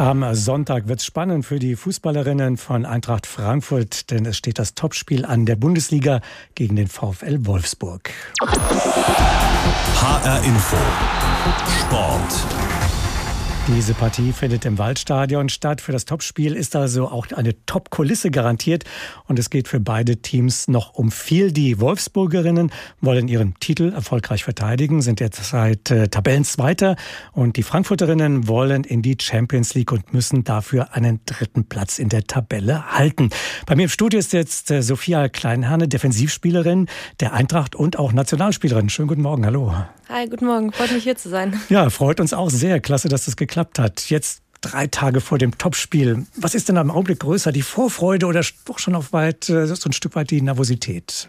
Am Sonntag wird es spannend für die Fußballerinnen von Eintracht Frankfurt, denn es steht das Topspiel an der Bundesliga gegen den VfL Wolfsburg. HR Info. Sport. Diese Partie findet im Waldstadion statt. Für das Topspiel ist also auch eine Top-Kulisse garantiert. Und es geht für beide Teams noch um viel. Die Wolfsburgerinnen wollen ihren Titel erfolgreich verteidigen, sind derzeit äh, Tabellenzweiter. Und die Frankfurterinnen wollen in die Champions League und müssen dafür einen dritten Platz in der Tabelle halten. Bei mir im Studio ist jetzt äh, Sophia Kleinherne, Defensivspielerin der Eintracht und auch Nationalspielerin. Schönen guten Morgen, hallo. Hi, guten Morgen. Freut mich hier zu sein. Ja, freut uns auch sehr. Klasse, dass das geklappt hat. Jetzt drei Tage vor dem Topspiel. Was ist denn am Augenblick größer, die Vorfreude oder doch schon auf weit, äh, so ein Stück weit die Nervosität?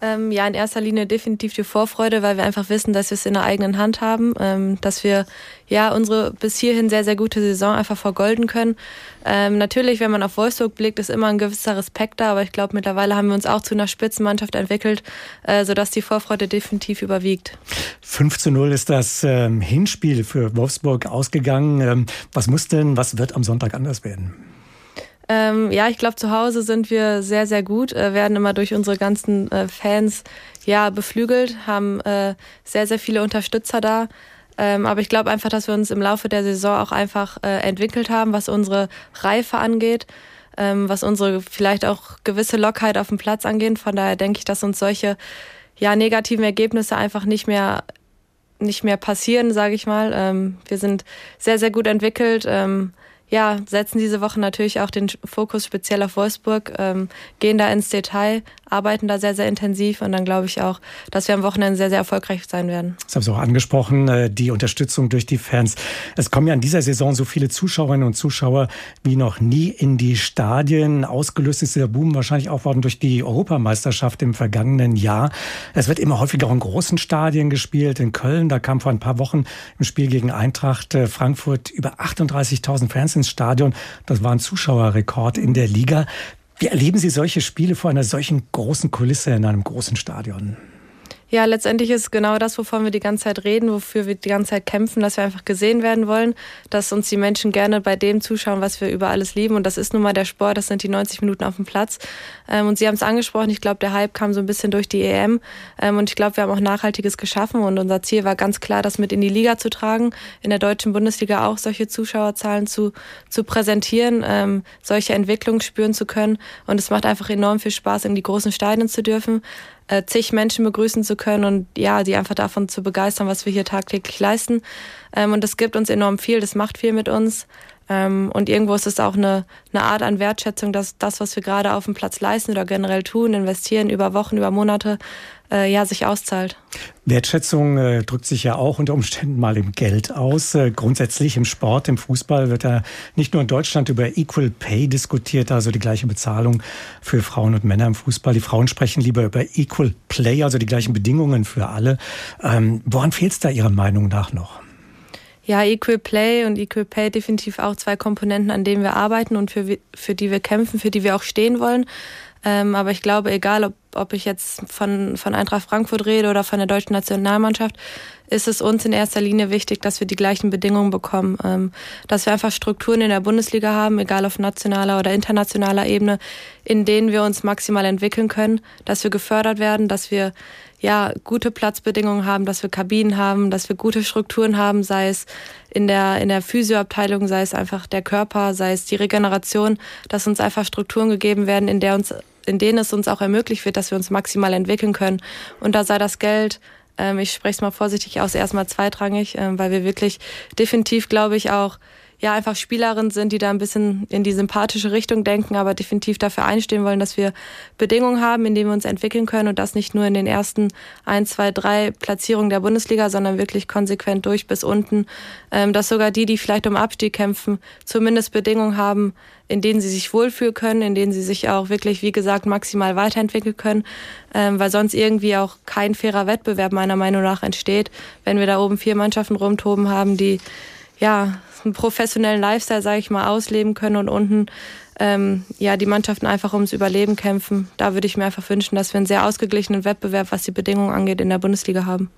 Ähm, ja, in erster Linie definitiv die Vorfreude, weil wir einfach wissen, dass wir es in der eigenen Hand haben, ähm, dass wir ja unsere bis hierhin sehr, sehr gute Saison einfach vergolden können. Ähm, natürlich, wenn man auf Wolfsburg blickt, ist immer ein gewisser Respekt da, aber ich glaube, mittlerweile haben wir uns auch zu einer Spitzenmannschaft entwickelt, äh, sodass die Vorfreude definitiv überwiegt. 5 zu 0 ist das ähm, Hinspiel für Wolfsburg ausgegangen. Ähm, was muss denn, was wird am Sonntag anders werden? Ähm, ja, ich glaube, zu Hause sind wir sehr, sehr gut, äh, werden immer durch unsere ganzen äh, Fans ja beflügelt, haben äh, sehr, sehr viele Unterstützer da. Ähm, aber ich glaube einfach, dass wir uns im Laufe der Saison auch einfach äh, entwickelt haben, was unsere Reife angeht, ähm, was unsere vielleicht auch gewisse Lockheit auf dem Platz angeht. Von daher denke ich, dass uns solche ja, negativen Ergebnisse einfach nicht mehr nicht mehr passieren, sage ich mal. Ähm, wir sind sehr, sehr gut entwickelt. Ja, setzen diese Woche natürlich auch den Fokus speziell auf Wolfsburg, ähm, gehen da ins Detail, arbeiten da sehr, sehr intensiv und dann glaube ich auch, dass wir am Wochenende sehr, sehr erfolgreich sein werden. Das haben Sie auch angesprochen, äh, die Unterstützung durch die Fans. Es kommen ja in dieser Saison so viele Zuschauerinnen und Zuschauer wie noch nie in die Stadien. Ausgelöst ist der Boom wahrscheinlich auch worden durch die Europameisterschaft im vergangenen Jahr. Es wird immer häufiger in großen Stadien gespielt. In Köln, da kam vor ein paar Wochen im Spiel gegen Eintracht äh, Frankfurt über 38.000 Fans ins Stadion. Das war ein Zuschauerrekord in der Liga. Wie erleben Sie solche Spiele vor einer solchen großen Kulisse in einem großen Stadion? Ja, letztendlich ist genau das, wovon wir die ganze Zeit reden, wofür wir die ganze Zeit kämpfen, dass wir einfach gesehen werden wollen, dass uns die Menschen gerne bei dem zuschauen, was wir über alles lieben. Und das ist nun mal der Sport, das sind die 90 Minuten auf dem Platz. Ähm, und Sie haben es angesprochen, ich glaube, der Hype kam so ein bisschen durch die EM. Ähm, und ich glaube, wir haben auch Nachhaltiges geschaffen. Und unser Ziel war ganz klar, das mit in die Liga zu tragen, in der deutschen Bundesliga auch solche Zuschauerzahlen zu, zu präsentieren, ähm, solche Entwicklungen spüren zu können. Und es macht einfach enorm viel Spaß, in die großen Stadien zu dürfen äh, zig Menschen begrüßen zu können und ja, die einfach davon zu begeistern, was wir hier tagtäglich leisten. Ähm, und das gibt uns enorm viel, das macht viel mit uns. Ähm, und irgendwo ist es auch eine, eine Art an Wertschätzung, dass das, was wir gerade auf dem Platz leisten oder generell tun, investieren über Wochen, über Monate, äh, ja, sich auszahlt. Wertschätzung äh, drückt sich ja auch unter Umständen mal im Geld aus. Äh, grundsätzlich im Sport, im Fußball wird ja nicht nur in Deutschland über Equal Pay diskutiert, also die gleiche Bezahlung für Frauen und Männer im Fußball. Die Frauen sprechen lieber über Equal Play, also die gleichen Bedingungen für alle. Ähm, woran fehlt es da Ihrer Meinung nach noch? Ja, Equal Play und Equal Pay definitiv auch zwei Komponenten, an denen wir arbeiten und für, für die wir kämpfen, für die wir auch stehen wollen. Ähm, aber ich glaube, egal ob, ob ich jetzt von, von Eintracht Frankfurt rede oder von der deutschen Nationalmannschaft, ist es uns in erster Linie wichtig, dass wir die gleichen Bedingungen bekommen. Ähm, dass wir einfach Strukturen in der Bundesliga haben, egal auf nationaler oder internationaler Ebene, in denen wir uns maximal entwickeln können, dass wir gefördert werden, dass wir ja, gute Platzbedingungen haben, dass wir Kabinen haben, dass wir gute Strukturen haben, sei es in der, in der Physioabteilung, sei es einfach der Körper, sei es die Regeneration, dass uns einfach Strukturen gegeben werden, in der uns, in denen es uns auch ermöglicht wird, dass wir uns maximal entwickeln können. Und da sei das Geld, ähm, ich spreche es mal vorsichtig aus, erstmal zweitrangig, ähm, weil wir wirklich definitiv, glaube ich, auch ja einfach Spielerinnen sind, die da ein bisschen in die sympathische Richtung denken, aber definitiv dafür einstehen wollen, dass wir Bedingungen haben, in denen wir uns entwickeln können und das nicht nur in den ersten ein, zwei, drei Platzierungen der Bundesliga, sondern wirklich konsequent durch bis unten, ähm, dass sogar die, die vielleicht um Abstieg kämpfen, zumindest Bedingungen haben, in denen sie sich wohlfühlen können, in denen sie sich auch wirklich, wie gesagt, maximal weiterentwickeln können, ähm, weil sonst irgendwie auch kein fairer Wettbewerb meiner Meinung nach entsteht, wenn wir da oben vier Mannschaften rumtoben haben, die ja, einen professionellen Lifestyle, sage ich mal, ausleben können und unten ähm, ja die Mannschaften einfach ums Überleben kämpfen. Da würde ich mir einfach wünschen, dass wir einen sehr ausgeglichenen Wettbewerb, was die Bedingungen angeht, in der Bundesliga haben.